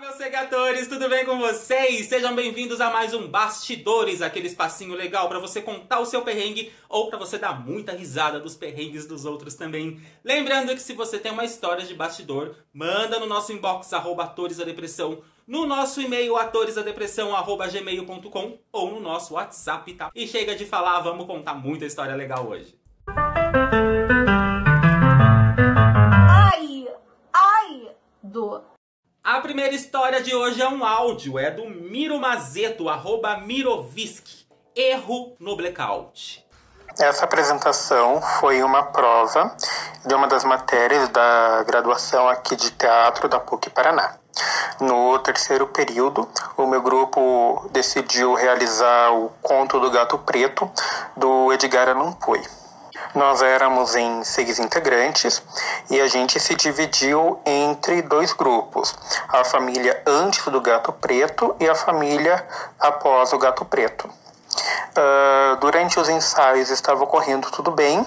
meus segadores, tudo bem com vocês? Sejam bem-vindos a mais um Bastidores, aquele espacinho legal para você contar o seu perrengue ou para você dar muita risada dos perrengues dos outros também. Lembrando que se você tem uma história de bastidor, manda no nosso inbox arroba atores da depressão, no nosso e-mail atoresadepressão arroba gmail.com ou no nosso WhatsApp, tá? E chega de falar, vamos contar muita história legal hoje. História de hoje é um áudio, é do Miro Mazeto, arroba Mirovisk. Erro no blackout. Essa apresentação foi uma prova de uma das matérias da graduação aqui de teatro da PUC Paraná. No terceiro período, o meu grupo decidiu realizar o Conto do Gato Preto do Edgar Allan Poe. Nós éramos em seis integrantes e a gente se dividiu entre dois grupos: a família antes do gato preto e a família após o gato preto. Uh, durante os ensaios estava ocorrendo tudo bem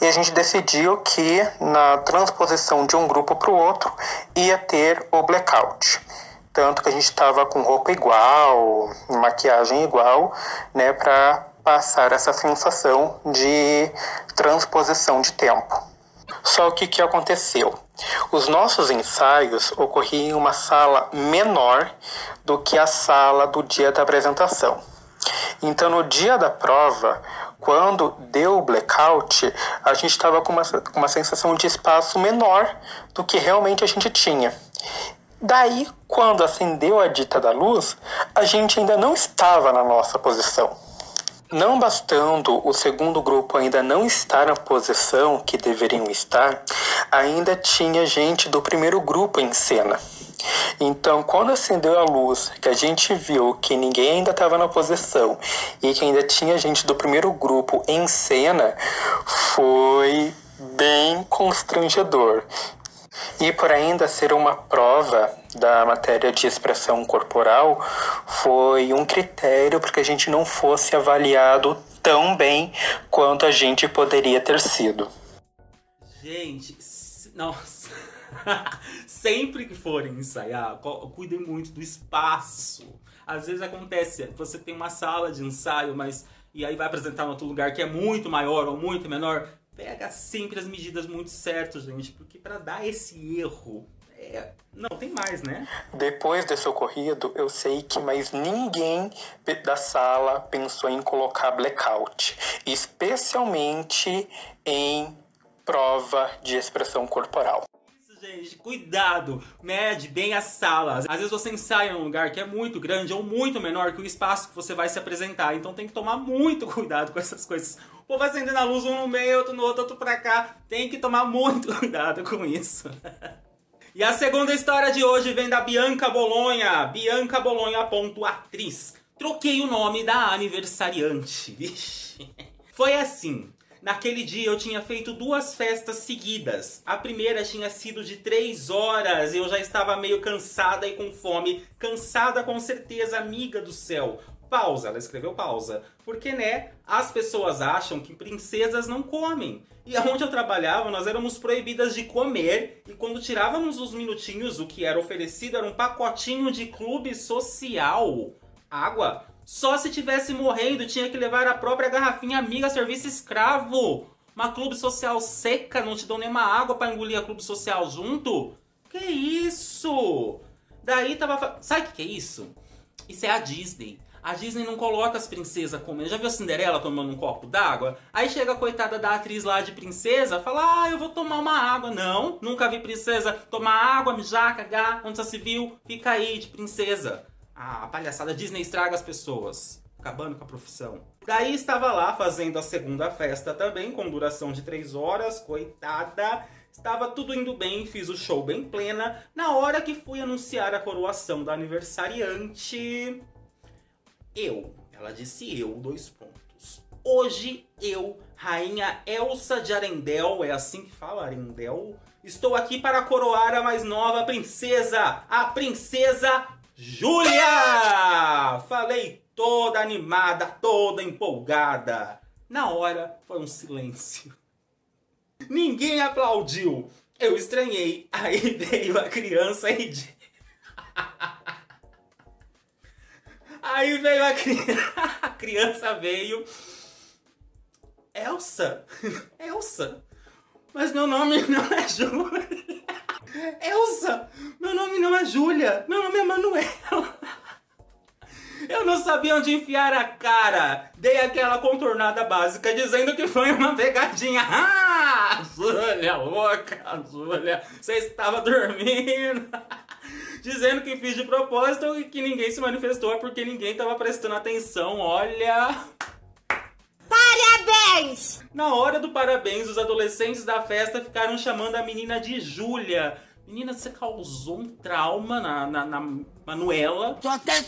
e a gente decidiu que na transposição de um grupo para o outro ia ter o blackout. Tanto que a gente estava com roupa igual, maquiagem igual, né, para passar essa sensação de transposição de tempo. Só o que, que aconteceu? Os nossos ensaios ocorriam em uma sala menor do que a sala do dia da apresentação. Então, no dia da prova, quando deu o blackout, a gente estava com uma, uma sensação de espaço menor do que realmente a gente tinha. Daí, quando acendeu a dita da luz, a gente ainda não estava na nossa posição. Não bastando o segundo grupo ainda não estar na posição que deveriam estar, ainda tinha gente do primeiro grupo em cena. Então, quando acendeu a luz, que a gente viu que ninguém ainda estava na posição e que ainda tinha gente do primeiro grupo em cena, foi bem constrangedor. E por ainda ser uma prova da matéria de expressão corporal, foi um critério para que a gente não fosse avaliado tão bem quanto a gente poderia ter sido. Gente, nossa. Sempre que forem ensaiar, cuidem muito do espaço. Às vezes acontece, você tem uma sala de ensaio, mas e aí vai apresentar em outro lugar que é muito maior ou muito menor, pega sempre as medidas muito certas, gente, porque para dar esse erro é... não tem mais, né? Depois desse ocorrido, eu sei que mais ninguém da sala pensou em colocar blackout, especialmente em prova de expressão corporal gente, cuidado, mede bem a sala. Às vezes você ensaia num lugar que é muito grande ou muito menor que o espaço que você vai se apresentar, então tem que tomar muito cuidado com essas coisas. O povo acendendo a luz um no meio, outro no outro, outro pra cá. Tem que tomar muito cuidado com isso. E a segunda história de hoje vem da Bianca Bolonha. Bianca Bolonha, ponto, atriz. Troquei o nome da aniversariante. Vixe. Foi assim. Naquele dia eu tinha feito duas festas seguidas. A primeira tinha sido de três horas. Eu já estava meio cansada e com fome. Cansada com certeza, amiga do céu. Pausa, ela escreveu pausa. Porque, né, as pessoas acham que princesas não comem. E onde eu trabalhava, nós éramos proibidas de comer. E quando tirávamos os minutinhos, o que era oferecido era um pacotinho de clube social. Água só se tivesse morrendo tinha que levar a própria garrafinha amiga serviço escravo. Uma clube social seca, não te dão nenhuma água para engolir a clube social junto? Que isso? Daí tava. Sabe o que, que é isso? Isso é a Disney. A Disney não coloca as princesas comendo. Já viu a Cinderela tomando um copo d'água? Aí chega a coitada da atriz lá de princesa, fala: Ah, eu vou tomar uma água. Não, nunca vi princesa tomar água, mijar, cagar, onde já se viu? Fica aí de princesa a palhaçada Disney estraga as pessoas, acabando com a profissão. Daí estava lá fazendo a segunda festa também, com duração de três horas, coitada. Estava tudo indo bem, fiz o show bem plena. Na hora que fui anunciar a coroação da aniversariante, eu, ela disse eu, dois pontos. Hoje eu, rainha Elsa de Arendel, é assim que fala Arendel, estou aqui para coroar a mais nova princesa, a princesa Júlia! Falei toda animada, toda empolgada. Na hora foi um silêncio. Ninguém aplaudiu. Eu estranhei. Aí veio a criança e. Aí veio a, cri... a criança veio. Elsa? Elsa? Mas meu nome não é Júlia. Elsa! Meu nome não é Júlia. Meu nome é Manuel. Eu não sabia onde enfiar a cara. Dei aquela contornada básica dizendo que foi uma pegadinha. Ah! Júlia, louca, Júlia, você estava dormindo. dizendo que fiz de propósito e que ninguém se manifestou porque ninguém estava prestando atenção. Olha. Parabéns! Na hora do parabéns, os adolescentes da festa ficaram chamando a menina de Júlia. Menina, você causou um trauma na, na, na Manuela. Tô até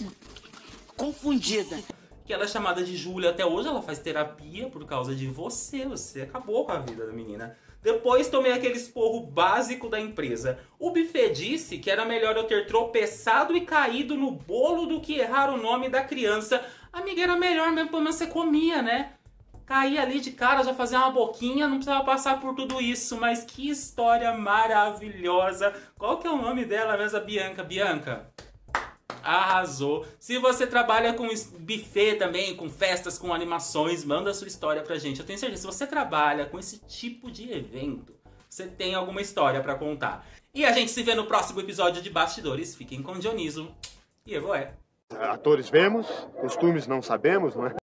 confundida. Que ela é chamada de Júlia até hoje, ela faz terapia por causa de você. Você acabou com a vida da menina. Depois tomei aquele esporro básico da empresa. O buffet disse que era melhor eu ter tropeçado e caído no bolo do que errar o nome da criança. Amiga, era melhor mesmo, pelo menos você comia, né? Cair ali de cara, já fazer uma boquinha, não precisava passar por tudo isso. Mas que história maravilhosa. Qual que é o nome dela mesmo, Bianca? Bianca, arrasou. Se você trabalha com buffet também, com festas, com animações, manda sua história pra gente. Eu tenho certeza, se você trabalha com esse tipo de evento, você tem alguma história para contar. E a gente se vê no próximo episódio de Bastidores. Fiquem com Dioniso e Evoé. Atores vemos, costumes não sabemos, não é?